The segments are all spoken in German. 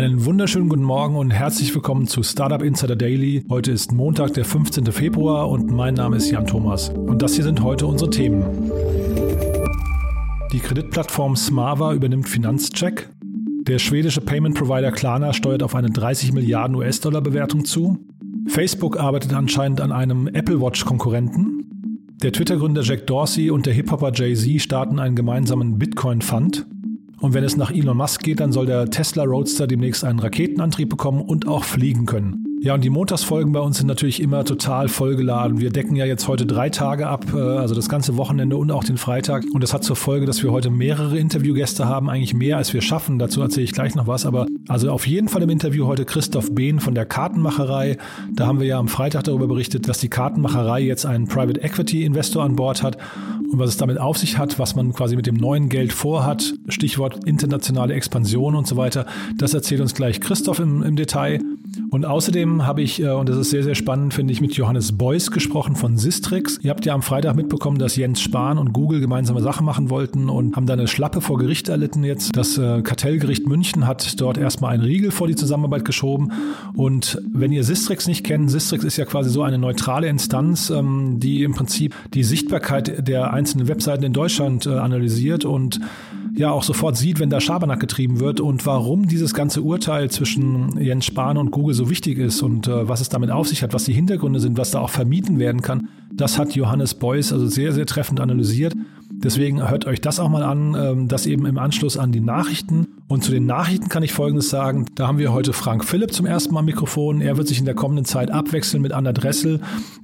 Einen wunderschönen guten Morgen und herzlich willkommen zu Startup Insider Daily. Heute ist Montag, der 15. Februar und mein Name ist Jan Thomas. Und das hier sind heute unsere Themen. Die Kreditplattform Smava übernimmt Finanzcheck. Der schwedische Payment Provider Klarna steuert auf eine 30 Milliarden US-Dollar Bewertung zu. Facebook arbeitet anscheinend an einem Apple Watch-Konkurrenten. Der Twitter-Gründer Jack Dorsey und der Hip-Hopper Jay-Z starten einen gemeinsamen Bitcoin-Fund. Und wenn es nach Elon Musk geht, dann soll der Tesla Roadster demnächst einen Raketenantrieb bekommen und auch fliegen können. Ja, und die Montagsfolgen bei uns sind natürlich immer total vollgeladen. Wir decken ja jetzt heute drei Tage ab, äh, also das ganze Wochenende und auch den Freitag. Und das hat zur Folge, dass wir heute mehrere Interviewgäste haben, eigentlich mehr als wir schaffen. Dazu erzähle ich gleich noch was. Aber also auf jeden Fall im Interview heute Christoph Behn von der Kartenmacherei. Da haben wir ja am Freitag darüber berichtet, dass die Kartenmacherei jetzt einen Private Equity Investor an Bord hat und was es damit auf sich hat, was man quasi mit dem neuen Geld vorhat. Stichwort internationale Expansion und so weiter. Das erzählt uns gleich Christoph im, im Detail. Und außerdem habe ich, äh, und das ist sehr, sehr spannend, finde ich, mit Johannes Beuys gesprochen von Sistrix. Ihr habt ja am Freitag mitbekommen, dass Jens Spahn und Google gemeinsame Sachen machen wollten und haben da eine Schlappe vor Gericht erlitten jetzt. Das äh, Kartellgericht München hat dort erstmal einen Riegel vor die Zusammenarbeit geschoben. Und wenn ihr Sistrix nicht kennt, Sistrix ist ja quasi so eine neutrale Instanz, ähm, die im Prinzip die Sichtbarkeit der einzelnen Webseiten in Deutschland äh, analysiert und ja auch sofort sieht, wenn da Schabernack getrieben wird und warum dieses ganze Urteil zwischen Jens Spahn und Google so wichtig ist und äh, was es damit auf sich hat, was die Hintergründe sind, was da auch vermieden werden kann, das hat Johannes Beuys also sehr, sehr treffend analysiert. Deswegen hört euch das auch mal an, ähm, das eben im Anschluss an die Nachrichten. Und zu den Nachrichten kann ich Folgendes sagen. Da haben wir heute Frank Philipp zum ersten Mal am Mikrofon. Er wird sich in der kommenden Zeit abwechseln mit Anna Dressel,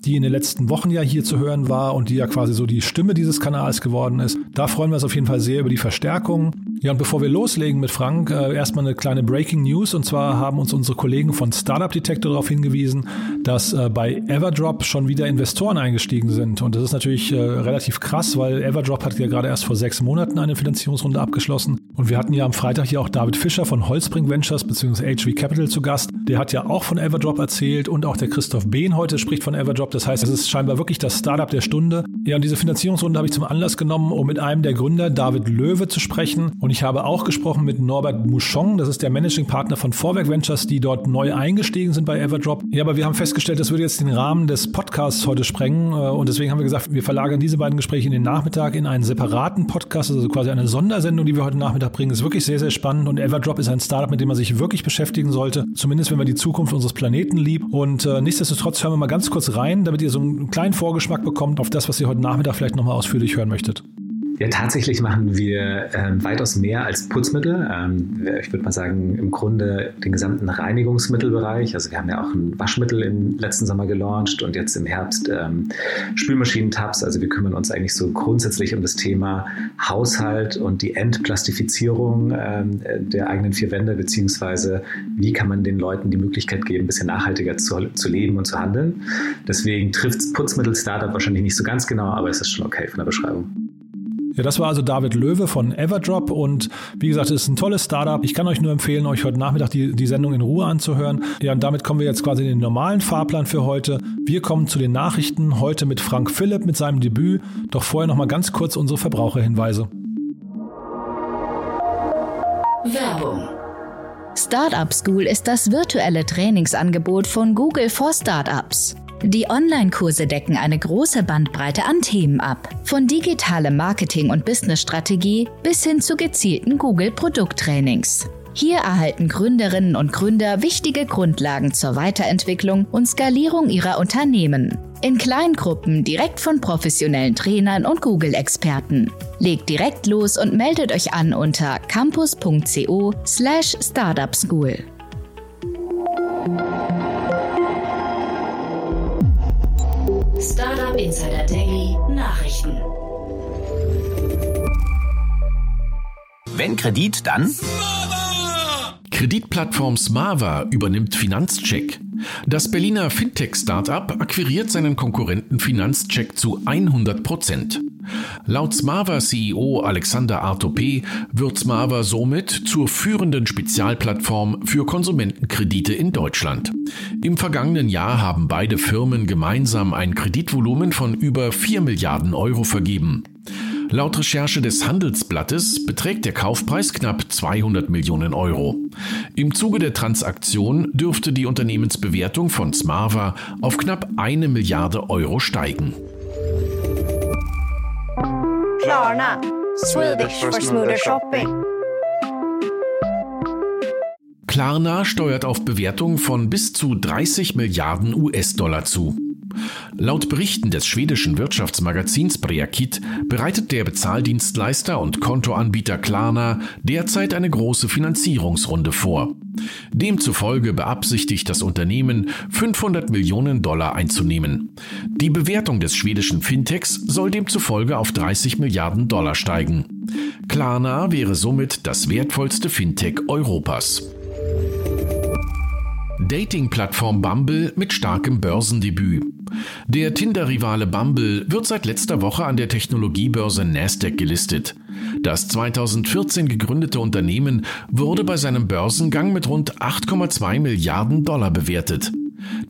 die in den letzten Wochen ja hier zu hören war und die ja quasi so die Stimme dieses Kanals geworden ist. Da freuen wir uns auf jeden Fall sehr über die Verstärkung. Ja, und bevor wir loslegen mit Frank, äh, erstmal eine kleine Breaking News. Und zwar haben uns unsere Kollegen von Startup Detector darauf hingewiesen, dass äh, bei Everdrop schon wieder Investoren eingestiegen sind. Und das ist natürlich äh, relativ krass, weil Everdrop hat ja gerade erst vor sechs Monaten eine Finanzierungsrunde abgeschlossen. Und wir hatten ja am Freitag hier auch David Fischer von Holzbring Ventures bzw. HV Capital zu Gast. Der hat ja auch von Everdrop erzählt und auch der Christoph Behn heute spricht von Everdrop. Das heißt, es ist scheinbar wirklich das Startup der Stunde. Ja, und diese Finanzierungsrunde habe ich zum Anlass genommen, um mit einem der Gründer, David Löwe, zu sprechen. Und ich habe auch gesprochen mit Norbert Mouchon, das ist der Managing Partner von Vorwerk Ventures, die dort neu eingestiegen sind bei Everdrop. Ja, aber wir haben festgestellt, das würde jetzt den Rahmen des Podcasts heute sprengen. Äh, und deswegen haben wir gesagt, wir verlagern diese beiden Gespräche in den Nachmittag in einen separaten Podcast, also quasi eine Sondersendung, die wir heute Nachmittag bringen. Das ist wirklich sehr, sehr spannend. Und Everdrop ist ein Startup, mit dem man sich wirklich beschäftigen sollte. Zumindest, wenn man die Zukunft unseres Planeten liebt. Und äh, nichtsdestotrotz hören wir mal ganz kurz rein, damit ihr so einen kleinen Vorgeschmack bekommt auf das, was ihr heute Nachmittag vielleicht nochmal ausführlich hören möchtet. Ja, tatsächlich machen wir ähm, weitaus mehr als Putzmittel. Ähm, ich würde mal sagen, im Grunde den gesamten Reinigungsmittelbereich. Also wir haben ja auch ein Waschmittel im letzten Sommer gelauncht und jetzt im Herbst ähm, Spülmaschinentabs. Also wir kümmern uns eigentlich so grundsätzlich um das Thema Haushalt und die Entplastifizierung ähm, der eigenen vier Wände, beziehungsweise wie kann man den Leuten die Möglichkeit geben, ein bisschen nachhaltiger zu, zu leben und zu handeln. Deswegen trifft Putzmittel-Startup wahrscheinlich nicht so ganz genau, aber es ist schon okay von der Beschreibung. Ja, das war also David Löwe von Everdrop und wie gesagt, es ist ein tolles Startup. Ich kann euch nur empfehlen, euch heute Nachmittag die, die Sendung in Ruhe anzuhören. Ja, und damit kommen wir jetzt quasi in den normalen Fahrplan für heute. Wir kommen zu den Nachrichten heute mit Frank Philipp mit seinem Debüt. Doch vorher noch mal ganz kurz unsere Verbraucherhinweise. Werbung Startup School ist das virtuelle Trainingsangebot von Google for Startups. Die Online-Kurse decken eine große Bandbreite an Themen ab, von digitalem Marketing und Businessstrategie bis hin zu gezielten Google-Produkttrainings. Hier erhalten Gründerinnen und Gründer wichtige Grundlagen zur Weiterentwicklung und Skalierung ihrer Unternehmen. In Kleingruppen direkt von professionellen Trainern und Google-Experten. Legt direkt los und meldet euch an unter campus.co/startupschool. Startup Insider Daily Nachrichten. Wenn Kredit, dann Kreditplattform Smava übernimmt Finanzcheck. Das Berliner Fintech-Startup akquiriert seinen Konkurrenten Finanzcheck zu 100 Prozent. Laut Smava CEO Alexander Artopé wird Smava somit zur führenden Spezialplattform für Konsumentenkredite in Deutschland. Im vergangenen Jahr haben beide Firmen gemeinsam ein Kreditvolumen von über 4 Milliarden Euro vergeben. Laut Recherche des Handelsblattes beträgt der Kaufpreis knapp 200 Millionen Euro. Im Zuge der Transaktion dürfte die Unternehmensbewertung von Smava auf knapp eine Milliarde Euro steigen. Klarna, Swedish for smoother shopping. Klarna steuert auf Bewertung von bis zu 30 Milliarden US-Dollar zu. Laut Berichten des schwedischen Wirtschaftsmagazins Breakit bereitet der Bezahldienstleister und Kontoanbieter Klarna derzeit eine große Finanzierungsrunde vor. Demzufolge beabsichtigt das Unternehmen 500 Millionen Dollar einzunehmen. Die Bewertung des schwedischen Fintechs soll demzufolge auf 30 Milliarden Dollar steigen. Klarna wäre somit das wertvollste Fintech Europas. Dating-Plattform Bumble mit starkem Börsendebüt. Der Tinder-Rivale Bumble wird seit letzter Woche an der Technologiebörse Nasdaq gelistet. Das 2014 gegründete Unternehmen wurde bei seinem Börsengang mit rund 8,2 Milliarden Dollar bewertet.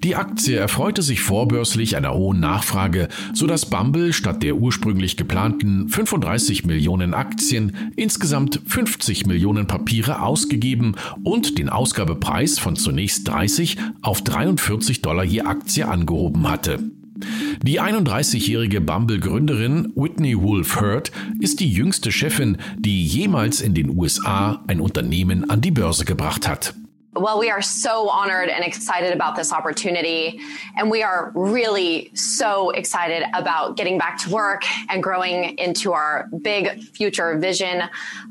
Die Aktie erfreute sich vorbörslich einer hohen Nachfrage, sodass Bumble statt der ursprünglich geplanten 35 Millionen Aktien insgesamt 50 Millionen Papiere ausgegeben und den Ausgabepreis von zunächst 30 auf 43 Dollar je Aktie angehoben hatte. Die 31-jährige Bumble-Gründerin Whitney Wolf Hurt ist die jüngste Chefin, die jemals in den USA ein Unternehmen an die Börse gebracht hat. Well, we are so honored and excited about this opportunity. And we are really so excited about getting back to work and growing into our big future vision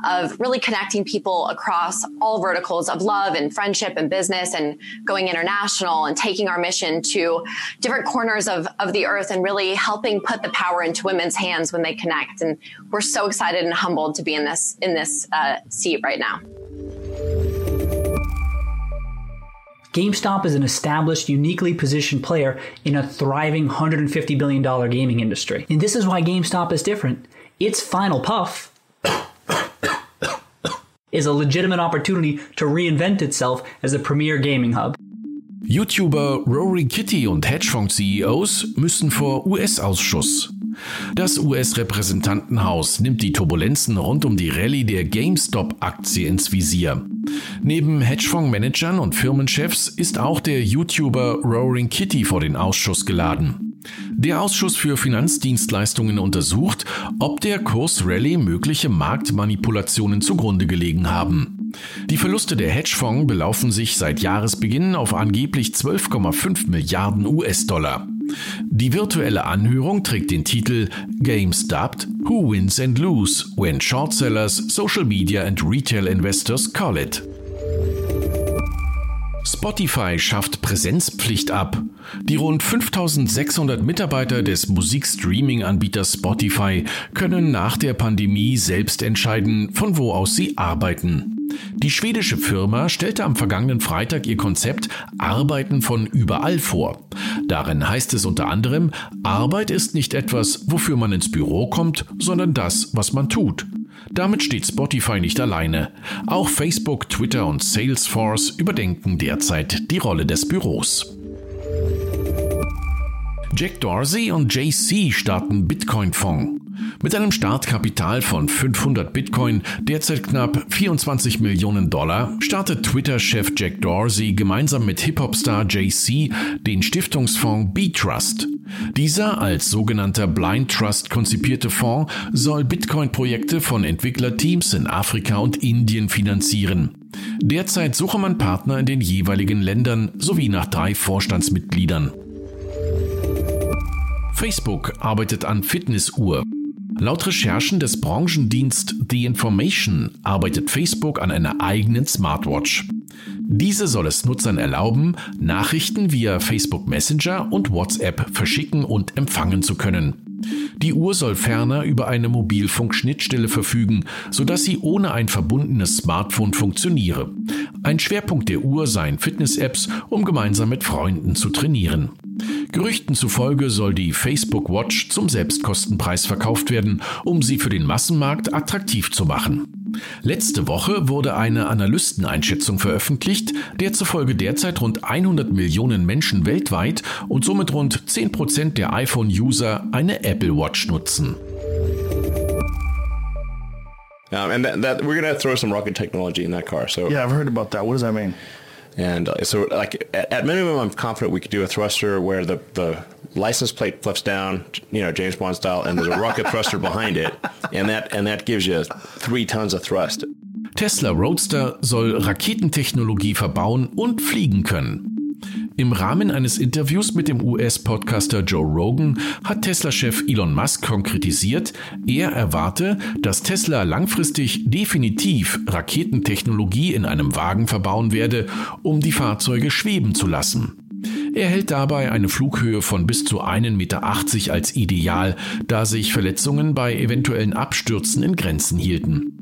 of really connecting people across all verticals of love and friendship and business and going international and taking our mission to different corners of, of the earth and really helping put the power into women's hands when they connect. And we're so excited and humbled to be in this, in this uh, seat right now. GameStop is an established, uniquely positioned player in a thriving $150 billion gaming industry. And this is why GameStop is different. Its final puff is a legitimate opportunity to reinvent itself as a premier gaming hub. YouTuber Rory Kitty und Hedgefonds-CEOs müssen vor US-Ausschuss. Das US-Repräsentantenhaus nimmt die Turbulenzen rund um die Rallye der GameStop-Aktie ins Visier. Neben Hedgefondsmanagern und Firmenchefs ist auch der YouTuber Roaring Kitty vor den Ausschuss geladen. Der Ausschuss für Finanzdienstleistungen untersucht, ob der Kursrallye mögliche Marktmanipulationen zugrunde gelegen haben. Die Verluste der Hedgefonds belaufen sich seit Jahresbeginn auf angeblich 12,5 Milliarden US-Dollar. Die virtuelle Anhörung trägt den Titel GameStop Who Wins and Lose When Short Sellers, Social Media and Retail Investors Call It. Spotify schafft Präsenzpflicht ab. Die rund 5600 Mitarbeiter des Musikstreaming-Anbieters Spotify können nach der Pandemie selbst entscheiden, von wo aus sie arbeiten. Die schwedische Firma stellte am vergangenen Freitag ihr Konzept Arbeiten von überall vor. Darin heißt es unter anderem, Arbeit ist nicht etwas, wofür man ins Büro kommt, sondern das, was man tut. Damit steht Spotify nicht alleine. Auch Facebook, Twitter und Salesforce überdenken derzeit die Rolle des Büros. Jack Dorsey und JC starten Bitcoin-Fonds. Mit einem Startkapital von 500 Bitcoin, derzeit knapp 24 Millionen Dollar, startet Twitter-Chef Jack Dorsey gemeinsam mit Hip-Hop-Star JC den Stiftungsfonds B-Trust. Dieser als sogenannter Blind Trust konzipierte Fonds soll Bitcoin-Projekte von Entwicklerteams in Afrika und Indien finanzieren. Derzeit suche man Partner in den jeweiligen Ländern sowie nach drei Vorstandsmitgliedern. Facebook arbeitet an Fitnessuhr. Laut Recherchen des Branchendienst The Information arbeitet Facebook an einer eigenen Smartwatch. Diese soll es Nutzern erlauben, Nachrichten via Facebook Messenger und WhatsApp verschicken und empfangen zu können. Die Uhr soll ferner über eine Mobilfunkschnittstelle verfügen, sodass sie ohne ein verbundenes Smartphone funktioniere. Ein Schwerpunkt der Uhr seien Fitness-Apps, um gemeinsam mit Freunden zu trainieren. Gerüchten zufolge soll die Facebook Watch zum Selbstkostenpreis verkauft werden, um sie für den Massenmarkt attraktiv zu machen. Letzte Woche wurde eine Analysteneinschätzung veröffentlicht, der zufolge derzeit rund 100 Millionen Menschen weltweit und somit rund 10% der iPhone-User eine Apple Watch nutzen. Um, and that, that we're going to throw some rocket technology in that car. So yeah, I've heard about that. What does that mean? And uh, so, like at, minimum, I'm confident we could do a thruster where the the license plate flips down, you know, James Bond style, and there's a rocket thruster behind it, and that and that gives you three tons of thrust. Tesla Roadster soll Raketentechnologie verbauen und fliegen können. Im Rahmen eines Interviews mit dem US-Podcaster Joe Rogan hat Tesla-Chef Elon Musk konkretisiert, er erwarte, dass Tesla langfristig definitiv Raketentechnologie in einem Wagen verbauen werde, um die Fahrzeuge schweben zu lassen. Er hält dabei eine Flughöhe von bis zu 1,80 Meter als ideal, da sich Verletzungen bei eventuellen Abstürzen in Grenzen hielten.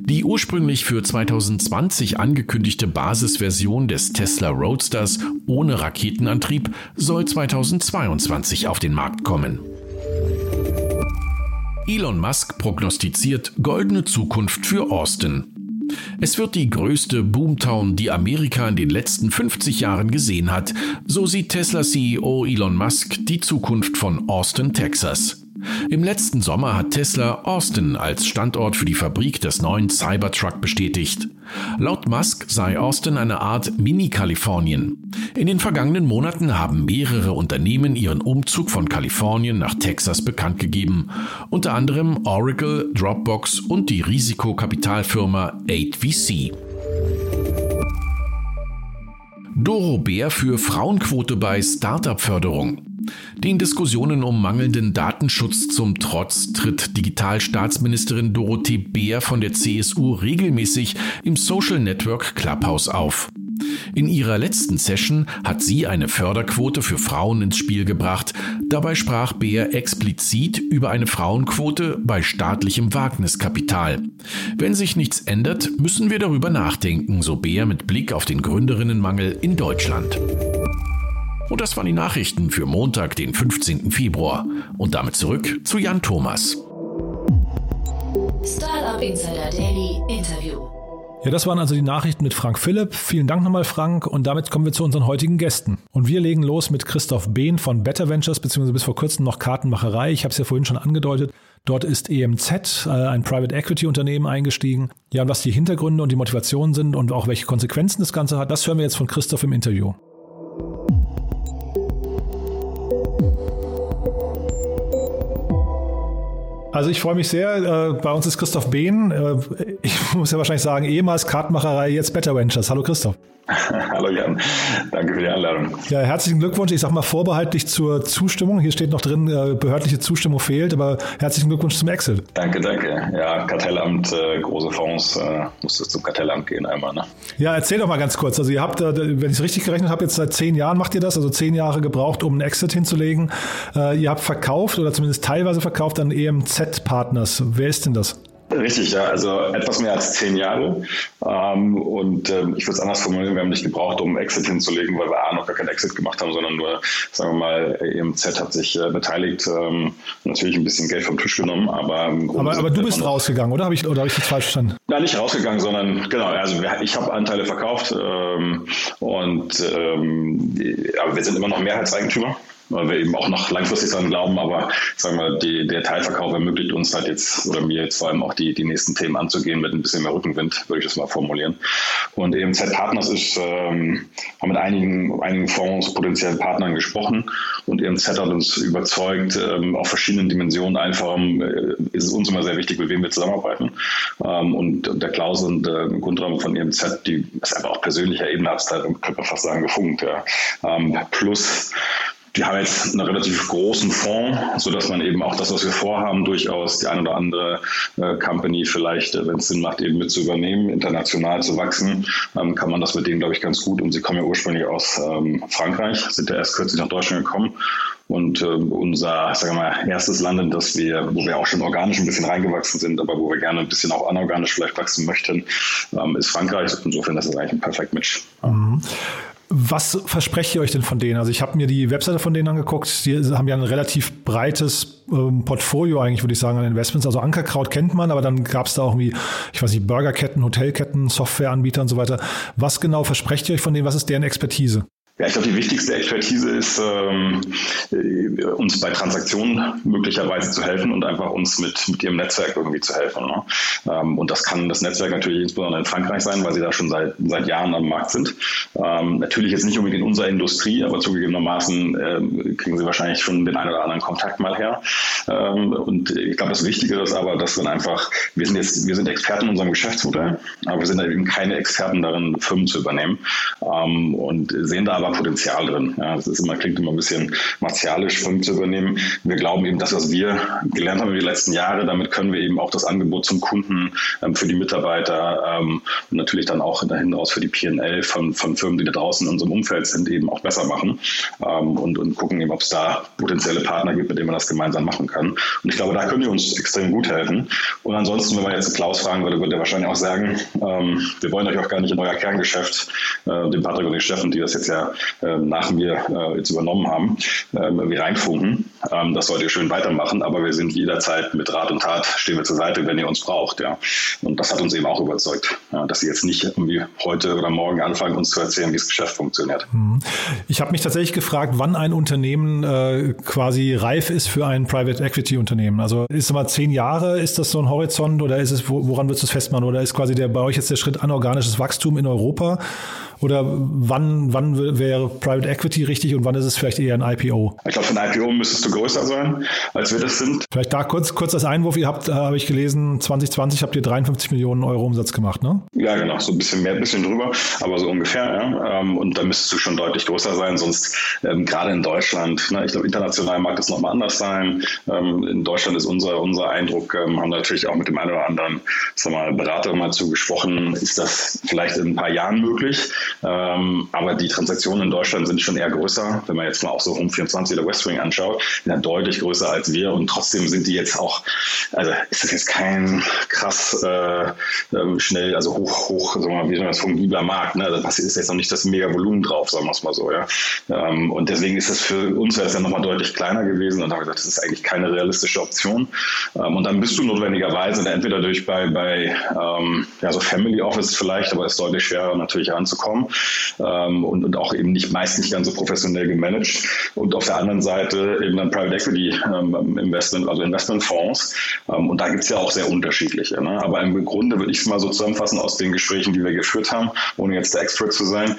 Die ursprünglich für 2020 angekündigte Basisversion des Tesla Roadsters ohne Raketenantrieb soll 2022 auf den Markt kommen. Elon Musk prognostiziert goldene Zukunft für Austin. Es wird die größte Boomtown, die Amerika in den letzten 50 Jahren gesehen hat. So sieht Tesla-CEO Elon Musk die Zukunft von Austin, Texas. Im letzten Sommer hat Tesla Austin als Standort für die Fabrik des neuen Cybertruck bestätigt. Laut Musk sei Austin eine Art Mini-Kalifornien. In den vergangenen Monaten haben mehrere Unternehmen ihren Umzug von Kalifornien nach Texas bekannt gegeben, unter anderem Oracle, Dropbox und die Risikokapitalfirma 8VC. Doro Bär für Frauenquote bei Startup-Förderung. Den Diskussionen um mangelnden Datenschutz zum Trotz tritt Digitalstaatsministerin Dorothee Beer von der CSU regelmäßig im Social Network Clubhouse auf. In ihrer letzten Session hat sie eine Förderquote für Frauen ins Spiel gebracht. Dabei sprach Beer explizit über eine Frauenquote bei staatlichem Wagniskapital. Wenn sich nichts ändert, müssen wir darüber nachdenken, so Beer mit Blick auf den Gründerinnenmangel in Deutschland. Und das waren die Nachrichten für Montag, den 15. Februar. Und damit zurück zu Jan Thomas. Startup Insider Daily Interview. Ja, das waren also die Nachrichten mit Frank Philipp. Vielen Dank nochmal, Frank. Und damit kommen wir zu unseren heutigen Gästen. Und wir legen los mit Christoph Behn von Better Ventures, beziehungsweise bis vor kurzem noch Kartenmacherei. Ich habe es ja vorhin schon angedeutet. Dort ist EMZ, äh, ein Private Equity Unternehmen, eingestiegen. Ja, und was die Hintergründe und die Motivationen sind und auch welche Konsequenzen das Ganze hat, das hören wir jetzt von Christoph im Interview. Also ich freue mich sehr. Äh, bei uns ist Christoph Behn. Äh, ich muss ja wahrscheinlich sagen, ehemals Kartmacherei, jetzt Better Ventures. Hallo Christoph. Hallo Jan, danke für die Einladung. Ja, herzlichen Glückwunsch. Ich sage mal vorbehaltlich zur Zustimmung. Hier steht noch drin, äh, behördliche Zustimmung fehlt, aber herzlichen Glückwunsch zum Exit. Danke, danke. Ja, Kartellamt, große Fonds, musste zum Kartellamt gehen einmal. Ne? Ja, erzähl doch mal ganz kurz. Also ihr habt, wenn ich es richtig gerechnet habe, jetzt seit zehn Jahren macht ihr das, also zehn Jahre gebraucht, um einen Exit hinzulegen. Ihr habt verkauft oder zumindest teilweise verkauft an EMZ Partners. Wer ist denn das? Richtig, ja, also etwas mehr als zehn Jahre. Ähm, und ähm, ich würde es anders formulieren, wir haben nicht gebraucht, um Exit hinzulegen, weil wir A noch gar keinen Exit gemacht haben, sondern nur, sagen wir mal, EMZ hat sich äh, beteiligt, ähm, natürlich ein bisschen Geld vom Tisch genommen, aber Aber, aber du bist rausgegangen, oder habe ich, oder hab ich das falsch verstanden? Nein, nicht rausgegangen, sondern genau, also ich habe Anteile verkauft und aber wir sind immer noch Mehrheitseigentümer weil wir eben auch noch langfristig daran glauben, aber sagen wir, die, der Teilverkauf ermöglicht uns halt jetzt oder mir jetzt vor allem auch die, die nächsten Themen anzugehen mit ein bisschen mehr Rückenwind, würde ich das mal formulieren. Und EMZ Partners ist, ähm, haben mit einigen, einigen Fonds, potenziellen Partnern gesprochen und EMZ hat uns überzeugt, ähm, auf verschiedenen Dimensionen einfach äh, ist es uns immer sehr wichtig, mit wem wir zusammenarbeiten. Ähm, und der Klaus und äh, Grundraum von EMZ, die ist einfach auf persönlicher Ebene, hat es da, könnte man fast sagen, gefunkt. Ja. Ähm, plus die haben jetzt einen relativ großen Fonds, sodass man eben auch das, was wir vorhaben, durchaus die eine oder andere äh, Company vielleicht, äh, wenn es Sinn macht, eben mit zu übernehmen, international zu wachsen, ähm, kann man das mit denen, glaube ich, ganz gut. Und sie kommen ja ursprünglich aus ähm, Frankreich, sind ja erst kürzlich nach Deutschland gekommen. Und äh, unser, sagen wir mal, erstes Land, in das wir, wo wir auch schon organisch ein bisschen reingewachsen sind, aber wo wir gerne ein bisschen auch anorganisch vielleicht wachsen möchten, ähm, ist Frankreich. Insofern ist das eigentlich ein perfekt Match. Mhm. Was versprecht ihr euch denn von denen? Also ich habe mir die Webseite von denen angeguckt. Die haben ja ein relativ breites ähm, Portfolio eigentlich, würde ich sagen, an Investments. Also Ankerkraut kennt man, aber dann gab es da auch irgendwie, ich weiß nicht, Burgerketten, Hotelketten, Softwareanbieter und so weiter. Was genau versprecht ihr euch von denen? Was ist deren Expertise? Ja, ich glaube, die wichtigste Expertise ist, ähm, äh, uns bei Transaktionen möglicherweise zu helfen und einfach uns mit, mit ihrem Netzwerk irgendwie zu helfen. Ne? Ähm, und das kann das Netzwerk natürlich insbesondere in Frankreich sein, weil sie da schon seit, seit Jahren am Markt sind. Ähm, natürlich jetzt nicht unbedingt in unserer Industrie, aber zugegebenermaßen äh, kriegen sie wahrscheinlich schon den einen oder anderen Kontakt mal her. Ähm, und ich glaube, das Wichtige ist aber, dass wir einfach, wir sind jetzt, wir sind Experten in unserem Geschäftsmodell, aber wir sind eben keine Experten darin, Firmen zu übernehmen ähm, und sehen da aber Potenzial drin. Ja, das ist immer, klingt immer ein bisschen martialisch, Firmen zu übernehmen. Wir glauben eben, das, was wir gelernt haben über die letzten Jahre, damit können wir eben auch das Angebot zum Kunden, ähm, für die Mitarbeiter ähm, und natürlich dann auch dahin raus für die PL von, von Firmen, die da draußen in unserem Umfeld sind, eben auch besser machen ähm, und, und gucken eben, ob es da potenzielle Partner gibt, mit denen man das gemeinsam machen kann. Und ich glaube, da können die uns extrem gut helfen. Und ansonsten, wenn man jetzt Klaus fragen würde, würde er wahrscheinlich auch sagen, ähm, wir wollen euch auch gar nicht in euer Kerngeschäft, äh, den Patrick und den Steffen, die das jetzt ja nach mir äh, jetzt übernommen haben, äh, wie reinfunken. Ähm, das sollt ihr schön weitermachen, aber wir sind jederzeit mit Rat und Tat, stehen wir zur Seite, wenn ihr uns braucht. Ja. Und das hat uns eben auch überzeugt, dass sie jetzt nicht irgendwie heute oder morgen anfangen, uns zu erzählen, wie das Geschäft funktioniert. Mhm. Ich habe mich tatsächlich gefragt, wann ein Unternehmen äh, quasi reif ist für ein Private Equity Unternehmen. Also ist es mal zehn Jahre, ist das so ein Horizont oder ist es, woran würdest du es festmachen? Oder ist quasi der bei euch jetzt der Schritt anorganisches Wachstum in Europa? Oder wann, wann wäre Private Equity richtig und wann ist es vielleicht eher ein IPO? Ich glaube, für ein IPO müsstest du größer sein, als wir das sind. Vielleicht da kurz, kurz das Einwurf. Ihr habt, äh, habe ich gelesen, 2020 habt ihr 53 Millionen Euro Umsatz gemacht, ne? Ja, genau. So ein bisschen mehr, ein bisschen drüber, aber so ungefähr. Ja. Ähm, und da müsstest du schon deutlich größer sein. Sonst, ähm, gerade in Deutschland, ne, ich glaube, international mag das nochmal anders sein. Ähm, in Deutschland ist unser, unser Eindruck, ähm, haben natürlich auch mit dem einen oder anderen sag mal, Berater mal zugesprochen, ist das vielleicht in ein paar Jahren möglich. Ähm, aber die Transaktionen in Deutschland sind schon eher größer. Wenn man jetzt mal auch so Home24 oder Westwing anschaut, sind ja deutlich größer als wir und trotzdem sind die jetzt auch, also ist das jetzt kein krass äh, ähm, schnell, also hoch, hoch, sagen wir mal, wie das fungibler Markt. Ne? Das ist jetzt noch nicht das mega Volumen drauf, sagen wir es mal so. Ja? Ähm, und deswegen ist es für uns jetzt ja nochmal deutlich kleiner gewesen und haben gesagt, das ist eigentlich keine realistische Option. Ähm, und dann bist du notwendigerweise entweder durch bei, bei ähm, ja, so Family Office vielleicht, aber es ist deutlich schwerer natürlich ranzukommen ähm, und, und auch eben nicht meist nicht ganz so professionell gemanagt. Und auf der anderen Seite eben dann Private Equity ähm, Investment, also Investmentfonds. Ähm, und da gibt es ja auch sehr unterschiedliche. Ne? Aber im Grunde würde ich es mal so zusammenfassen aus den Gesprächen, die wir geführt haben, ohne jetzt der Expert zu sein,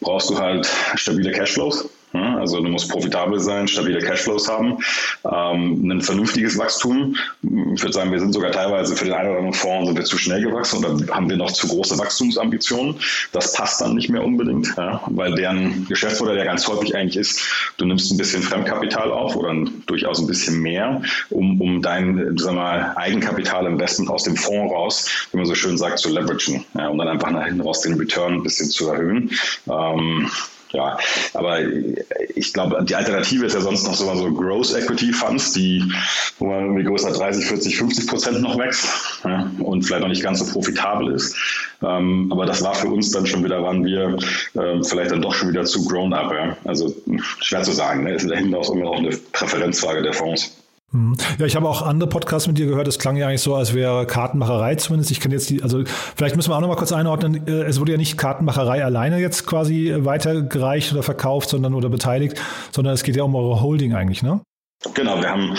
brauchst du halt stabile Cashflows also du musst profitabel sein, stabile Cashflows haben, ähm, ein vernünftiges Wachstum. Ich würde sagen, wir sind sogar teilweise für den einen oder anderen Fonds sind wir zu schnell gewachsen oder haben wir noch zu große Wachstumsambitionen. Das passt dann nicht mehr unbedingt, ja, weil deren Geschäftsmodell ja ganz häufig eigentlich ist, du nimmst ein bisschen Fremdkapital auf oder durchaus ein bisschen mehr, um, um dein sag mal, Eigenkapitalinvestment aus dem Fonds raus, wie man so schön sagt, zu leveragen, ja, um dann einfach nach hinten raus den Return ein bisschen zu erhöhen. Ähm, ja, aber ich glaube, die Alternative ist ja sonst noch so, so Growth Equity Funds, die, wo man irgendwie größer 30, 40, 50 Prozent noch wächst ja, und vielleicht noch nicht ganz so profitabel ist. Ähm, aber das war für uns dann schon wieder, waren wir äh, vielleicht dann doch schon wieder zu grown up. Ja. Also schwer zu sagen, ne? ist dahinter auch immer noch eine Präferenzfrage der Fonds. Mhm. Ja, ich habe auch andere Podcasts mit dir gehört. Es klang ja eigentlich so, als wäre Kartenmacherei zumindest. Ich kenne jetzt die, also vielleicht müssen wir auch noch mal kurz einordnen. Äh, es wurde ja nicht Kartenmacherei alleine jetzt quasi weitergereicht oder verkauft, sondern oder beteiligt, sondern es geht ja um eure Holding eigentlich, ne? Genau, wir haben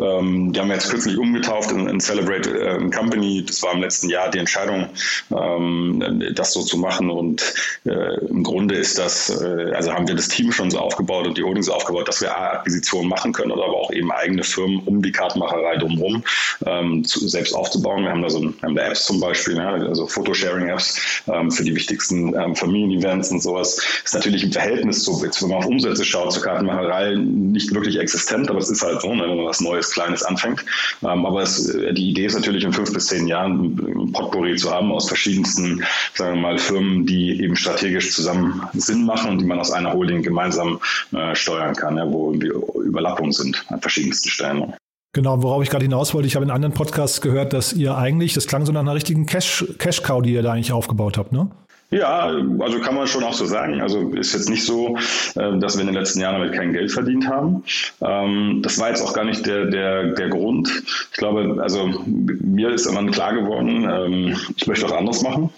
ähm, die haben wir jetzt kürzlich umgetauft in, in Celebrate äh, Company. Das war im letzten Jahr die Entscheidung, ähm, das so zu machen. Und äh, im Grunde ist das, äh, also haben wir das Team schon so aufgebaut und die Holding so aufgebaut, dass wir Akquisitionen machen können oder aber auch eben eigene Firmen um die Kartenmacherei drumherum ähm, zu, selbst aufzubauen. Wir haben da so wir haben da Apps zum Beispiel, ja, also Photosharing-Apps ähm, für die wichtigsten ähm, Familien-Events und sowas. Ist natürlich im Verhältnis zu, wenn man auf Umsätze schaut, zur Kartenmacherei nicht wirklich existent, aber es ist halt so, ne, wenn man was Neues Neues, Kleines anfängt. Ähm, aber es, äh, die Idee ist natürlich in fünf bis zehn Jahren ein Potpourri zu haben aus verschiedensten, sagen wir mal, Firmen, die eben strategisch zusammen Sinn machen und die man aus einer Holding gemeinsam äh, steuern kann, ja, wo Überlappungen sind an verschiedensten Stellen. Genau, worauf ich gerade hinaus wollte, ich habe in anderen Podcasts gehört, dass ihr eigentlich, das klang so nach einer richtigen Cash-Cow, Cash die ihr da eigentlich aufgebaut habt, ne? Ja, also kann man schon auch so sagen. Also ist jetzt nicht so, äh, dass wir in den letzten Jahren damit kein Geld verdient haben. Ähm, das war jetzt auch gar nicht der, der, der Grund. Ich glaube, also mir ist immer klar geworden, ähm, ich möchte was anderes machen.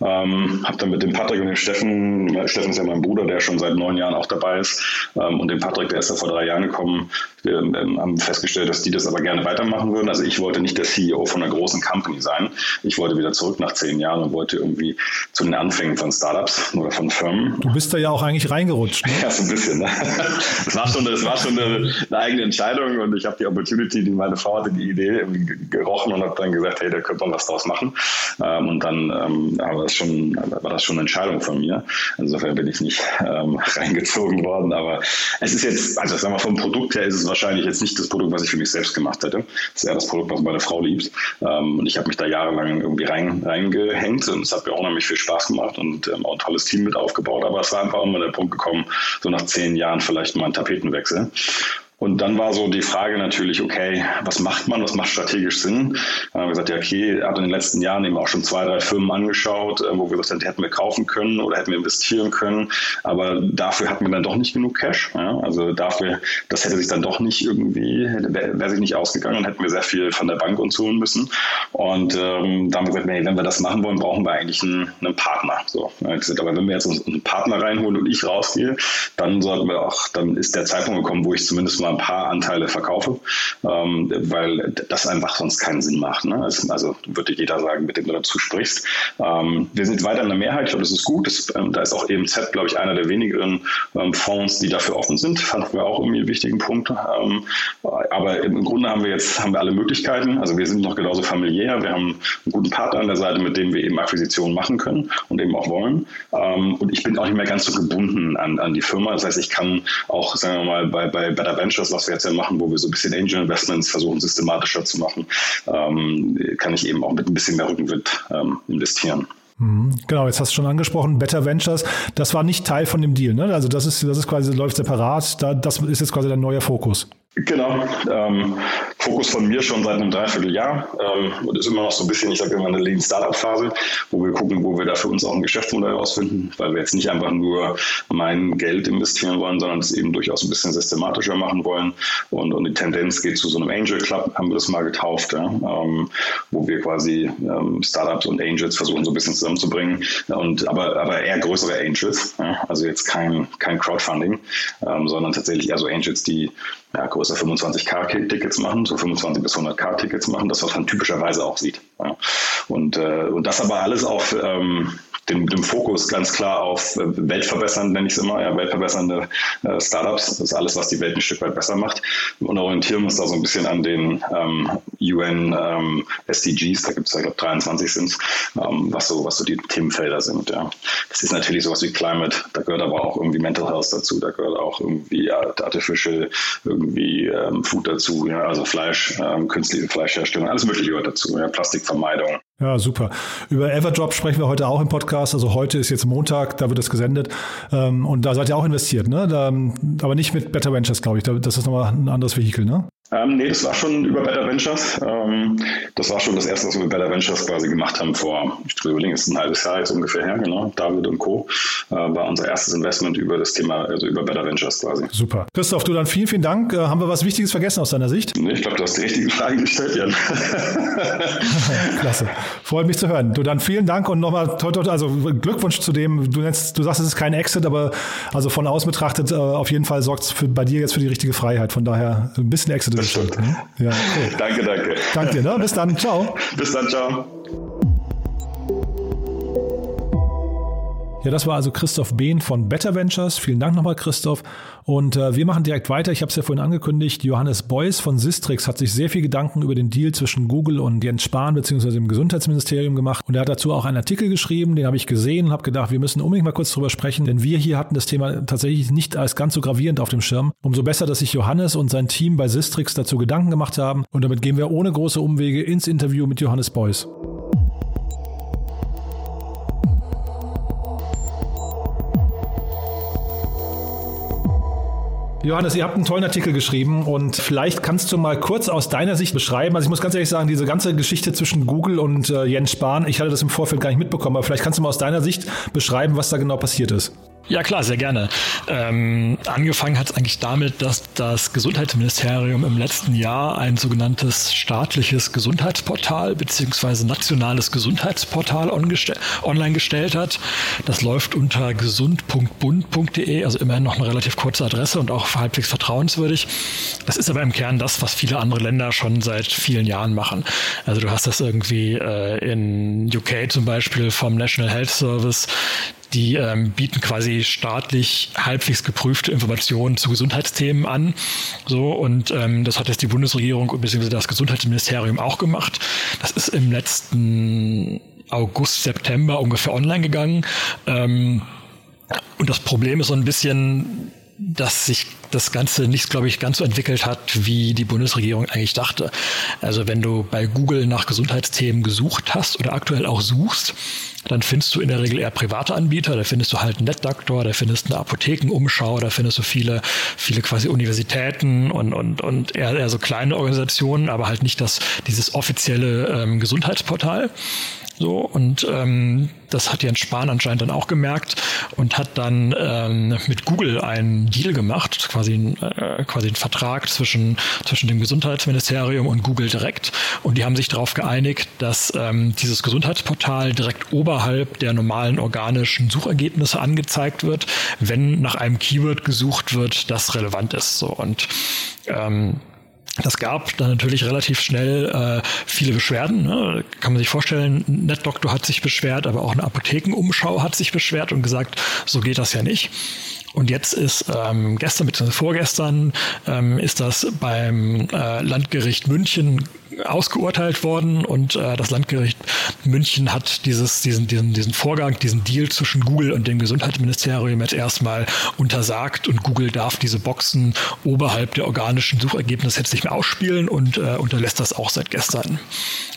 Ähm, habe dann mit dem Patrick und dem Steffen, Steffen ist ja mein Bruder, der schon seit neun Jahren auch dabei ist, ähm, und dem Patrick, der ist ja vor drei Jahren gekommen, wir ähm, haben festgestellt, dass die das aber gerne weitermachen würden. Also ich wollte nicht der CEO von einer großen Company sein. Ich wollte wieder zurück nach zehn Jahren und wollte irgendwie zu den Anfängen von Startups oder von Firmen. Du bist da ja auch eigentlich reingerutscht. Ne? Ja, so ein bisschen. Ne? Das war schon, das war schon eine, eine eigene Entscheidung und ich habe die Opportunity, die meine Frau hatte, die Idee gerochen und habe dann gesagt, hey, da könnte man was draus machen. Ähm, und dann ähm, war, das schon, war das schon eine Entscheidung von mir. Insofern bin ich nicht ähm, reingezogen worden. Aber es ist jetzt, also sagen wir vom Produkt her ist es wahrscheinlich jetzt nicht das Produkt, was ich für mich selbst gemacht hätte. Das ist eher das Produkt, was meine Frau liebt. Ähm, und ich habe mich da jahrelang irgendwie rein, reingehängt und es hat mir auch unheimlich viel Spaß gemacht und ähm, auch ein tolles Team mit aufgebaut. Aber es war einfach immer der Punkt gekommen, so nach zehn Jahren vielleicht mal ein Tapetenwechsel. Und dann war so die Frage natürlich, okay, was macht man, was macht strategisch Sinn? Dann haben wir gesagt, ja, okay, hat in den letzten Jahren eben auch schon zwei, drei Firmen angeschaut, äh, wo wir gesagt haben, die hätten wir kaufen können oder hätten wir investieren können, aber dafür hatten wir dann doch nicht genug Cash. Ja? Also dafür, das hätte sich dann doch nicht irgendwie, wäre wär sich nicht ausgegangen und hätten wir sehr viel von der Bank uns holen müssen. Und ähm, da haben wir gesagt, nee, wenn wir das machen wollen, brauchen wir eigentlich einen, einen Partner. So, gesagt, aber wenn wir jetzt einen Partner reinholen und ich rausgehe, dann sollten wir auch, dann ist der Zeitpunkt gekommen, wo ich zumindest mal mal ein paar Anteile verkaufe, ähm, weil das einfach sonst keinen Sinn macht. Ne? Also, also würde jeder sagen, mit dem du dazu sprichst. Ähm, wir sind weiter in der Mehrheit, ich glaube, das ist gut. Das, ähm, da ist auch EMZ, glaube ich, einer der wenigen ähm, Fonds, die dafür offen sind. Fanden wir auch irgendwie einen wichtigen Punkt. Ähm, aber im Grunde haben wir jetzt haben wir alle Möglichkeiten. Also wir sind noch genauso familiär. Wir haben einen guten Partner an der Seite, mit dem wir eben Akquisitionen machen können und eben auch wollen. Ähm, und ich bin auch nicht mehr ganz so gebunden an, an die Firma. Das heißt, ich kann auch, sagen wir mal, bei, bei Better Venture Ventures, was wir jetzt ja machen, wo wir so ein bisschen Angel Investments versuchen, systematischer zu machen, ähm, kann ich eben auch mit ein bisschen mehr Rückenwind ähm, investieren. Mhm. Genau, jetzt hast du schon angesprochen, Better Ventures, das war nicht Teil von dem Deal, ne? Also das ist, das ist quasi, läuft separat, da, das ist jetzt quasi dein neuer Fokus. Genau. Ähm, Fokus von mir schon seit einem Dreivierteljahr ähm, und ist immer noch so ein bisschen, ich sage immer, eine Lean Startup Phase, wo wir gucken, wo wir da für uns auch ein Geschäftsmodell rausfinden, weil wir jetzt nicht einfach nur mein Geld investieren wollen, sondern es eben durchaus ein bisschen systematischer machen wollen. Und, und die Tendenz geht zu so einem Angel Club, haben wir das mal getauft, ja, ähm, wo wir quasi ähm, Startups und Angels versuchen so ein bisschen zusammenzubringen. Und aber, aber eher größere Angels, ja, also jetzt kein, kein Crowdfunding, ähm, sondern tatsächlich eher so Angels, die ja, größer 25k-Tickets machen, so 25 bis 100k-Tickets machen, das was man typischerweise auch sieht. Ja. Und, äh, und das aber alles auf ähm, dem, dem Fokus ganz klar auf äh, weltverbessern, nenne ich es immer, ja, weltverbessernde äh, Startups. Das ist alles, was die Welt ein Stück weit besser macht. Und orientieren uns da so ein bisschen an den ähm, UN ähm, SDGs, da gibt es ja, glaube 23 sind ähm, was so, was so die Themenfelder sind. Ja. Das ist natürlich sowas wie Climate, da gehört aber auch irgendwie Mental Health dazu, da gehört auch irgendwie Artificial irgendwie ähm, Food dazu, ja, also Fleisch, ähm, künstliche Fleischherstellung, alles mögliche gehört dazu, ja, Plastikvermeidung. Ja, super. Über Everdrop sprechen wir heute auch im Podcast. Also heute ist jetzt Montag, da wird es gesendet. Ähm, und da seid ihr auch investiert, ne? Da, aber nicht mit Better Ventures, glaube ich. Das ist nochmal ein anderes Vehikel, ne? Ähm, nee, das war schon über Better Ventures. Ähm, das war schon das erste, was wir mit Better Ventures quasi gemacht haben vor, ich überlege, es ist ein halbes Jahr jetzt ungefähr her, genau. David und Co. Äh, war unser erstes Investment über das Thema, also über Better Ventures quasi. Super. Christoph, du dann vielen, vielen Dank. Äh, haben wir was Wichtiges vergessen aus deiner Sicht? Nee, ich glaube, du hast die richtigen Fragen gestellt, Jan. Klasse. Freut mich zu hören. Du dann vielen Dank und nochmal also Glückwunsch zu dem, du nennst, du sagst, es ist kein Exit, aber also von außen betrachtet, äh, auf jeden Fall sorgt es bei dir jetzt für die richtige Freiheit. Von daher ein bisschen Exit das stimmt. Ne? Ja, cool. danke, danke. Danke dir, ne? Bis dann. Ciao. Bis dann, ciao. Ja, das war also Christoph Behn von Better Ventures. Vielen Dank nochmal, Christoph. Und äh, wir machen direkt weiter. Ich habe es ja vorhin angekündigt. Johannes Beuys von Sistrix hat sich sehr viel Gedanken über den Deal zwischen Google und Jens Spahn bzw. dem Gesundheitsministerium gemacht. Und er hat dazu auch einen Artikel geschrieben, den habe ich gesehen und habe gedacht, wir müssen unbedingt mal kurz drüber sprechen, denn wir hier hatten das Thema tatsächlich nicht als ganz so gravierend auf dem Schirm. Umso besser, dass sich Johannes und sein Team bei Sistrix dazu Gedanken gemacht haben. Und damit gehen wir ohne große Umwege ins Interview mit Johannes Beuys. Johannes, ihr habt einen tollen Artikel geschrieben und vielleicht kannst du mal kurz aus deiner Sicht beschreiben. Also ich muss ganz ehrlich sagen, diese ganze Geschichte zwischen Google und äh, Jens Spahn, ich hatte das im Vorfeld gar nicht mitbekommen, aber vielleicht kannst du mal aus deiner Sicht beschreiben, was da genau passiert ist. Ja klar, sehr gerne. Ähm, angefangen hat es eigentlich damit, dass das Gesundheitsministerium im letzten Jahr ein sogenanntes staatliches Gesundheitsportal beziehungsweise nationales Gesundheitsportal online gestellt hat. Das läuft unter gesund.bund.de, also immerhin noch eine relativ kurze Adresse und auch halbwegs vertrauenswürdig. Das ist aber im Kern das, was viele andere Länder schon seit vielen Jahren machen. Also du hast das irgendwie äh, in UK zum Beispiel vom National Health Service die ähm, bieten quasi staatlich halbwegs geprüfte Informationen zu Gesundheitsthemen an. So, und ähm, das hat jetzt die Bundesregierung bzw. das Gesundheitsministerium auch gemacht. Das ist im letzten August, September ungefähr online gegangen. Ähm, und das Problem ist so ein bisschen, dass sich das Ganze nicht, glaube ich, ganz so entwickelt hat, wie die Bundesregierung eigentlich dachte. Also wenn du bei Google nach Gesundheitsthemen gesucht hast oder aktuell auch suchst, dann findest du in der Regel eher private Anbieter, da findest du halt einen NetDoktor, da findest du eine Apothekenumschau, da findest du viele, viele quasi Universitäten und, und, und eher, eher so kleine Organisationen, aber halt nicht das, dieses offizielle ähm, Gesundheitsportal. So, und ähm, das hat Jens Spahn anscheinend dann auch gemerkt und hat dann ähm, mit Google einen Deal gemacht, quasi, äh, quasi einen Vertrag zwischen, zwischen dem Gesundheitsministerium und Google direkt. Und die haben sich darauf geeinigt, dass ähm, dieses Gesundheitsportal direkt oberhalb der normalen organischen Suchergebnisse angezeigt wird, wenn nach einem Keyword gesucht wird, das relevant ist. So, und ähm, das gab dann natürlich relativ schnell äh, viele Beschwerden. Ne? Kann man sich vorstellen, NetDoctor hat sich beschwert, aber auch eine Apothekenumschau hat sich beschwert und gesagt, so geht das ja nicht. Und jetzt ist ähm, gestern bzw. vorgestern ähm, ist das beim äh, Landgericht München ausgeurteilt worden und äh, das Landgericht München hat dieses, diesen, diesen, diesen Vorgang, diesen Deal zwischen Google und dem Gesundheitsministerium jetzt erstmal untersagt und Google darf diese Boxen oberhalb der organischen Suchergebnisse jetzt nicht ausspielen und äh, unterlässt das auch seit gestern.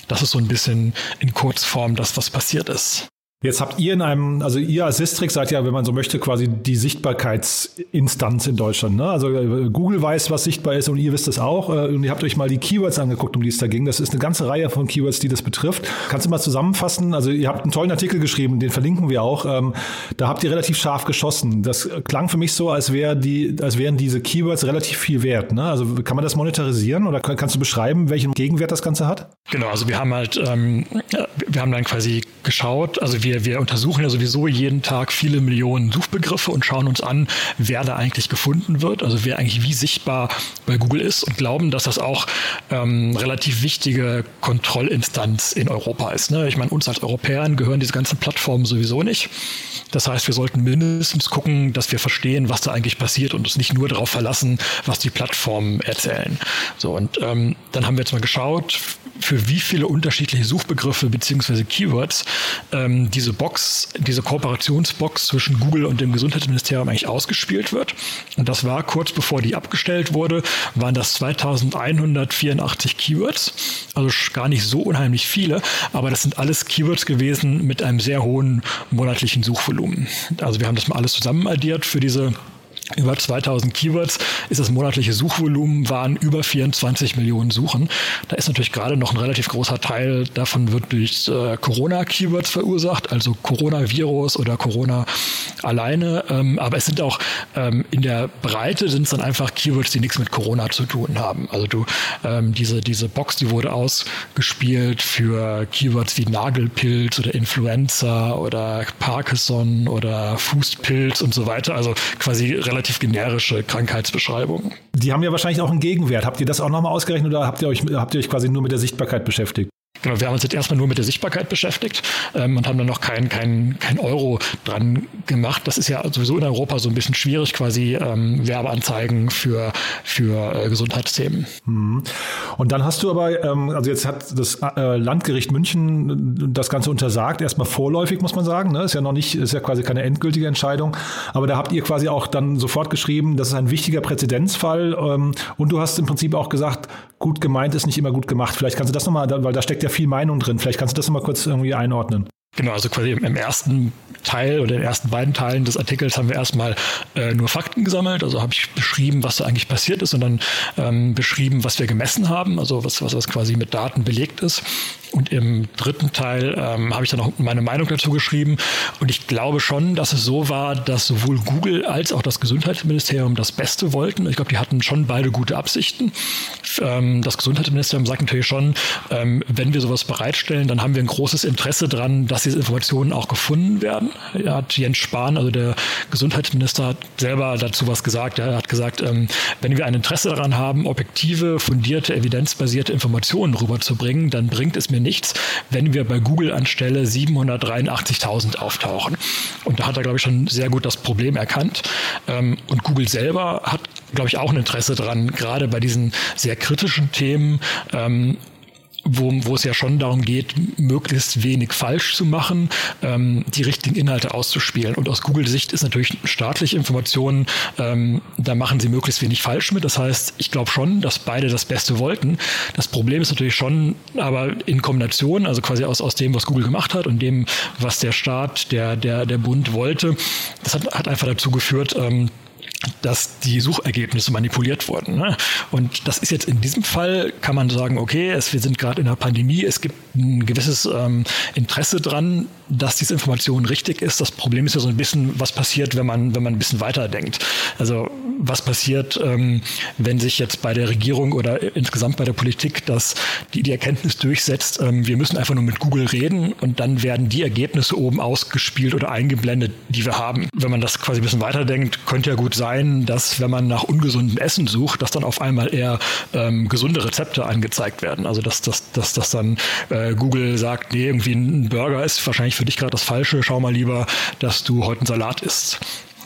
Das ist so ein bisschen in Kurzform das, was passiert ist. Jetzt habt ihr in einem, also ihr als Sistrix seid ja, wenn man so möchte, quasi die Sichtbarkeitsinstanz in Deutschland. Ne? Also äh, Google weiß, was sichtbar ist und ihr wisst es auch. Äh, und ihr habt euch mal die Keywords angeguckt, um die es da ging. Das ist eine ganze Reihe von Keywords, die das betrifft. Kannst du mal zusammenfassen? Also ihr habt einen tollen Artikel geschrieben, den verlinken wir auch. Ähm, da habt ihr relativ scharf geschossen. Das klang für mich so, als, wär die, als wären diese Keywords relativ viel wert. Ne? Also kann man das monetarisieren oder kannst du beschreiben, welchen Gegenwert das Ganze hat? Genau, also wir haben halt, ähm, wir haben dann quasi geschaut, also wir wir, wir untersuchen ja sowieso jeden Tag viele Millionen Suchbegriffe und schauen uns an, wer da eigentlich gefunden wird, also wer eigentlich wie sichtbar bei Google ist und glauben, dass das auch ähm, relativ wichtige Kontrollinstanz in Europa ist. Ne? Ich meine, uns als Europäern gehören diese ganzen Plattformen sowieso nicht. Das heißt, wir sollten mindestens gucken, dass wir verstehen, was da eigentlich passiert und uns nicht nur darauf verlassen, was die Plattformen erzählen. So, und ähm, dann haben wir jetzt mal geschaut, für wie viele unterschiedliche Suchbegriffe beziehungsweise Keywords ähm, diese Box, diese Kooperationsbox zwischen Google und dem Gesundheitsministerium eigentlich ausgespielt wird. Und das war kurz bevor die abgestellt wurde, waren das 2184 Keywords. Also gar nicht so unheimlich viele, aber das sind alles Keywords gewesen mit einem sehr hohen monatlichen Suchvolumen. Also wir haben das mal alles zusammen addiert für diese über 2000 Keywords ist das monatliche Suchvolumen waren über 24 Millionen Suchen. Da ist natürlich gerade noch ein relativ großer Teil davon wird durch äh, Corona-Keywords verursacht, also Coronavirus oder Corona alleine. Ähm, aber es sind auch ähm, in der Breite sind es dann einfach Keywords, die nichts mit Corona zu tun haben. Also du ähm, diese diese Box, die wurde ausgespielt für Keywords wie Nagelpilz oder Influenza oder Parkinson oder Fußpilz und so weiter. Also quasi relativ relativ generische Krankheitsbeschreibung. Die haben ja wahrscheinlich auch einen Gegenwert. Habt ihr das auch nochmal ausgerechnet oder habt ihr euch, habt ihr euch quasi nur mit der Sichtbarkeit beschäftigt? Genau, wir haben uns jetzt erstmal nur mit der Sichtbarkeit beschäftigt ähm, und haben dann noch kein, kein, kein Euro dran gemacht. Das ist ja sowieso in Europa so ein bisschen schwierig, quasi ähm, Werbeanzeigen für, für äh, Gesundheitsthemen. Mhm. Und dann hast du aber, ähm, also jetzt hat das äh, Landgericht München das Ganze untersagt, erstmal vorläufig, muss man sagen. Ne? Ist ja noch nicht, ist ja quasi keine endgültige Entscheidung. Aber da habt ihr quasi auch dann sofort geschrieben, das ist ein wichtiger Präzedenzfall. Ähm, und du hast im Prinzip auch gesagt, gut gemeint ist nicht immer gut gemacht. Vielleicht kannst du das nochmal, weil da steckt ja viel Meinung drin. Vielleicht kannst du das nochmal kurz irgendwie einordnen. Genau, also quasi im, im, ersten Teil oder in den ersten beiden Teilen des Artikels haben wir erstmal äh, nur Fakten gesammelt. Also habe ich beschrieben, was da eigentlich passiert ist und dann ähm, beschrieben, was wir gemessen haben, also was, was, was quasi mit Daten belegt ist. Und im dritten Teil ähm, habe ich dann auch meine Meinung dazu geschrieben. Und ich glaube schon, dass es so war, dass sowohl Google als auch das Gesundheitsministerium das Beste wollten. Ich glaube, die hatten schon beide gute Absichten. Ähm, das Gesundheitsministerium sagt natürlich schon, ähm, wenn wir sowas bereitstellen, dann haben wir ein großes Interesse dran, dass diese Informationen auch gefunden werden. Er hat Jens Spahn, also der Gesundheitsminister, hat selber dazu was gesagt. Er hat gesagt, ähm, wenn wir ein Interesse daran haben, objektive, fundierte, evidenzbasierte Informationen rüberzubringen, dann bringt es mir nichts, wenn wir bei Google anstelle 783.000 auftauchen. Und da hat er, glaube ich, schon sehr gut das Problem erkannt. Ähm, und Google selber hat, glaube ich, auch ein Interesse daran, gerade bei diesen sehr kritischen Themen ähm, wo, wo es ja schon darum geht, möglichst wenig falsch zu machen, ähm, die richtigen Inhalte auszuspielen. Und aus Google-Sicht ist natürlich staatliche Informationen, ähm, da machen sie möglichst wenig falsch mit. Das heißt, ich glaube schon, dass beide das Beste wollten. Das Problem ist natürlich schon, aber in Kombination, also quasi aus, aus dem, was Google gemacht hat und dem, was der Staat, der, der, der Bund wollte, das hat, hat einfach dazu geführt, ähm, dass die Suchergebnisse manipuliert wurden. Ne? Und das ist jetzt in diesem Fall, kann man sagen, okay, es, wir sind gerade in einer Pandemie, es gibt ein gewisses ähm, Interesse dran, dass diese Information richtig ist. Das Problem ist ja so ein bisschen, was passiert, wenn man, wenn man ein bisschen weiterdenkt. Also was passiert, ähm, wenn sich jetzt bei der Regierung oder insgesamt bei der Politik das, die, die Erkenntnis durchsetzt, ähm, wir müssen einfach nur mit Google reden und dann werden die Ergebnisse oben ausgespielt oder eingeblendet, die wir haben. Wenn man das quasi ein bisschen weiterdenkt, könnte ja gut sein, sein, dass wenn man nach ungesundem Essen sucht, dass dann auf einmal eher ähm, gesunde Rezepte angezeigt werden. Also dass, dass, dass, dass dann äh, Google sagt, nee, irgendwie ein Burger ist wahrscheinlich für dich gerade das Falsche, schau mal lieber, dass du heute einen Salat isst.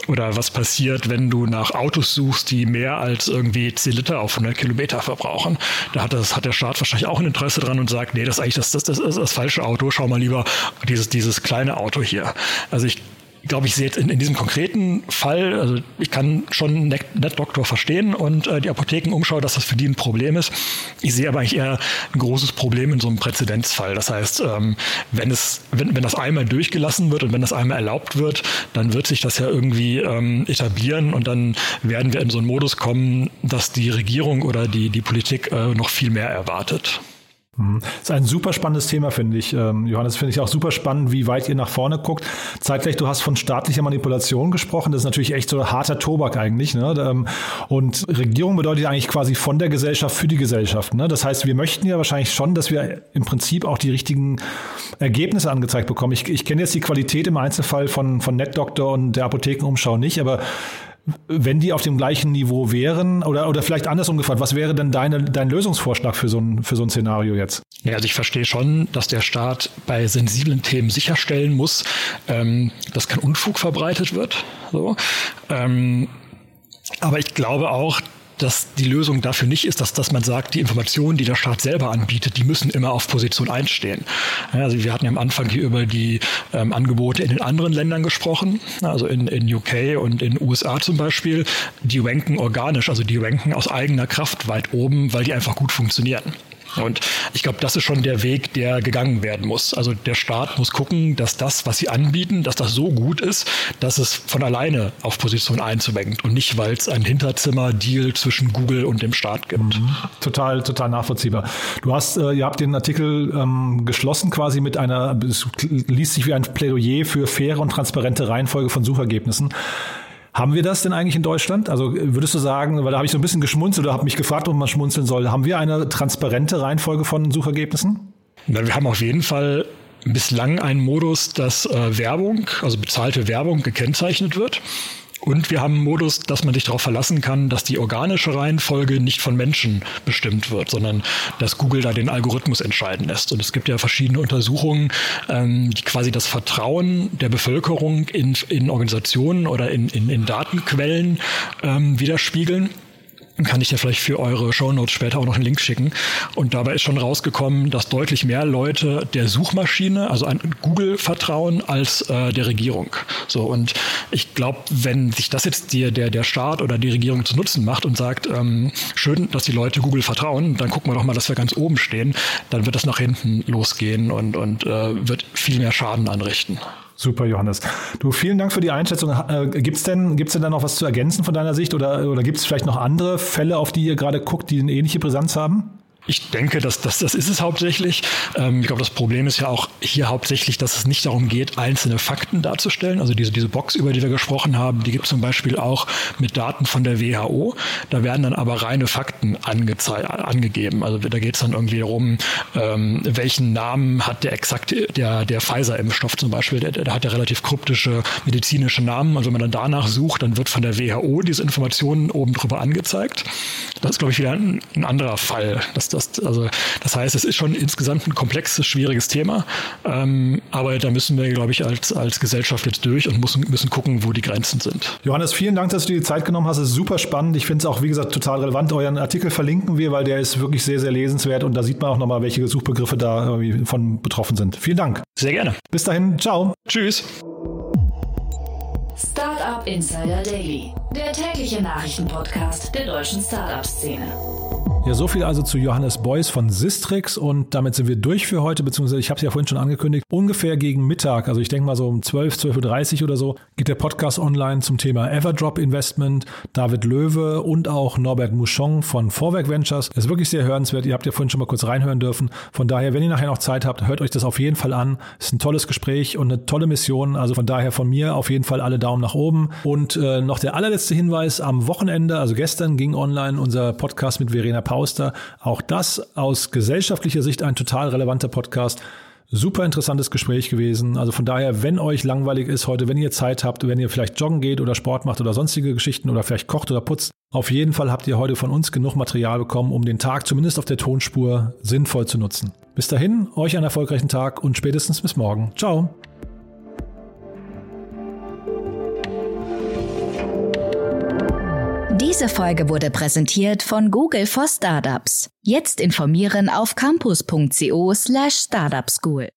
Oder was passiert, wenn du nach Autos suchst, die mehr als irgendwie 10 Liter auf 100 Kilometer verbrauchen? Da hat, das, hat der Staat wahrscheinlich auch ein Interesse dran und sagt, nee, das ist eigentlich das, das, das, das, falsche Auto, schau mal lieber dieses, dieses kleine Auto hier. Also ich glaube, ich sehe jetzt in, in, diesem konkreten Fall, also ich kann schon NetDoktor verstehen und äh, die Apothekenumschau, dass das für die ein Problem ist. Ich sehe aber eigentlich eher ein großes Problem in so einem Präzedenzfall. Das heißt, ähm, wenn es, wenn, wenn das einmal durchgelassen wird und wenn das einmal erlaubt wird, dann wird sich das ja irgendwie ähm, etablieren und dann werden wir in so einen Modus kommen, dass die Regierung oder die, die Politik äh, noch viel mehr erwartet. Mhm. Das ist ein super spannendes Thema, finde ich. Ähm, Johannes, finde ich auch super spannend, wie weit ihr nach vorne guckt. Zeitgleich, du hast von staatlicher Manipulation gesprochen. Das ist natürlich echt so harter Tobak eigentlich. Ne? Ähm, und Regierung bedeutet eigentlich quasi von der Gesellschaft für die Gesellschaft. Ne? Das heißt, wir möchten ja wahrscheinlich schon, dass wir im Prinzip auch die richtigen Ergebnisse angezeigt bekommen. Ich, ich kenne jetzt die Qualität im Einzelfall von, von NetDoktor und der Apothekenumschau nicht, aber wenn die auf dem gleichen Niveau wären, oder, oder vielleicht andersrum gefragt, was wäre denn deine, dein Lösungsvorschlag für so, ein, für so ein Szenario jetzt? Ja, also ich verstehe schon, dass der Staat bei sensiblen Themen sicherstellen muss, ähm, dass kein Unfug verbreitet wird. So. Ähm, aber ich glaube auch, dass die Lösung dafür nicht ist, dass, dass man sagt, die Informationen, die der Staat selber anbietet, die müssen immer auf Position einstehen. Also wir hatten ja am Anfang hier über die ähm, Angebote in den anderen Ländern gesprochen, also in, in UK und in USA zum Beispiel. Die ranken organisch, also die ranken aus eigener Kraft weit oben, weil die einfach gut funktionieren. Und ich glaube, das ist schon der Weg, der gegangen werden muss. Also der Staat muss gucken, dass das, was sie anbieten, dass das so gut ist, dass es von alleine auf Position einzuwenkt und nicht, weil es ein Hinterzimmer-Deal zwischen Google und dem Staat gibt. Mhm. Total, total nachvollziehbar. Du hast, äh, ihr habt den Artikel ähm, geschlossen quasi mit einer, es liest sich wie ein Plädoyer für faire und transparente Reihenfolge von Suchergebnissen. Haben wir das denn eigentlich in Deutschland? Also würdest du sagen, weil da habe ich so ein bisschen geschmunzelt oder habe mich gefragt, ob man schmunzeln soll, haben wir eine transparente Reihenfolge von Suchergebnissen? Na, wir haben auf jeden Fall bislang einen Modus, dass äh, Werbung, also bezahlte Werbung gekennzeichnet wird. Und wir haben einen Modus, dass man sich darauf verlassen kann, dass die organische Reihenfolge nicht von Menschen bestimmt wird, sondern dass Google da den Algorithmus entscheiden lässt. Und es gibt ja verschiedene Untersuchungen, ähm, die quasi das Vertrauen der Bevölkerung in, in Organisationen oder in, in, in Datenquellen ähm, widerspiegeln. Kann ich dir vielleicht für eure Shownotes später auch noch einen Link schicken. Und dabei ist schon rausgekommen, dass deutlich mehr Leute der Suchmaschine, also an Google vertrauen, als äh, der Regierung. So, und ich glaube, wenn sich das jetzt die, der, der Staat oder die Regierung zu Nutzen macht und sagt, ähm, schön, dass die Leute Google vertrauen, dann gucken wir doch mal, dass wir ganz oben stehen, dann wird das nach hinten losgehen und, und äh, wird viel mehr Schaden anrichten. Super, Johannes. Du, vielen Dank für die Einschätzung. Äh, gibt es denn, gibt's denn da noch was zu ergänzen von deiner Sicht oder, oder gibt es vielleicht noch andere Fälle, auf die ihr gerade guckt, die eine ähnliche Brisanz haben? Ich denke, dass das, das ist es hauptsächlich. Ähm, ich glaube, das Problem ist ja auch hier hauptsächlich, dass es nicht darum geht, einzelne Fakten darzustellen. Also diese, diese Box, über die wir gesprochen haben, die gibt es zum Beispiel auch mit Daten von der WHO. Da werden dann aber reine Fakten angegeben. Also da geht es dann irgendwie darum, ähm, welchen Namen hat der exakt der, der Pfizer-Impfstoff zum Beispiel. Der, der hat ja relativ kryptische medizinische Namen. Also wenn man dann danach sucht, dann wird von der WHO diese Informationen oben drüber angezeigt. Das ist, glaube ich, wieder ein, ein anderer Fall. Das, das, also, das heißt, es ist schon insgesamt ein komplexes, schwieriges Thema. Ähm, aber da müssen wir, glaube ich, als, als Gesellschaft jetzt durch und müssen, müssen gucken, wo die Grenzen sind. Johannes, vielen Dank, dass du dir die Zeit genommen hast. Es ist super spannend. Ich finde es auch, wie gesagt, total relevant. Euren Artikel verlinken wir, weil der ist wirklich sehr, sehr lesenswert und da sieht man auch nochmal, welche Suchbegriffe da irgendwie von betroffen sind. Vielen Dank. Sehr gerne. Bis dahin. Ciao. Tschüss. Startup Insider Daily, der tägliche Nachrichtenpodcast der deutschen Startup-Szene. Ja, so viel also zu Johannes Beuys von Sistrix und damit sind wir durch für heute, beziehungsweise ich habe es ja vorhin schon angekündigt, ungefähr gegen Mittag, also ich denke mal so um 12, 12.30 Uhr oder so, geht der Podcast online zum Thema Everdrop Investment, David Löwe und auch Norbert Mouchon von Vorwerk Ventures. Das ist wirklich sehr hörenswert, ihr habt ja vorhin schon mal kurz reinhören dürfen. Von daher, wenn ihr nachher noch Zeit habt, hört euch das auf jeden Fall an. Es ist ein tolles Gespräch und eine tolle Mission, also von daher von mir auf jeden Fall alle Daumen nach oben. Und äh, noch der allerletzte Hinweis, am Wochenende, also gestern ging online unser Podcast mit Verena Paul Pauster. Auch das aus gesellschaftlicher Sicht ein total relevanter Podcast. Super interessantes Gespräch gewesen. Also von daher, wenn euch langweilig ist heute, wenn ihr Zeit habt, wenn ihr vielleicht joggen geht oder Sport macht oder sonstige Geschichten oder vielleicht kocht oder putzt, auf jeden Fall habt ihr heute von uns genug Material bekommen, um den Tag zumindest auf der Tonspur sinnvoll zu nutzen. Bis dahin, euch einen erfolgreichen Tag und spätestens bis morgen. Ciao. Diese Folge wurde präsentiert von Google for Startups. Jetzt informieren auf campus.co slash startupschool.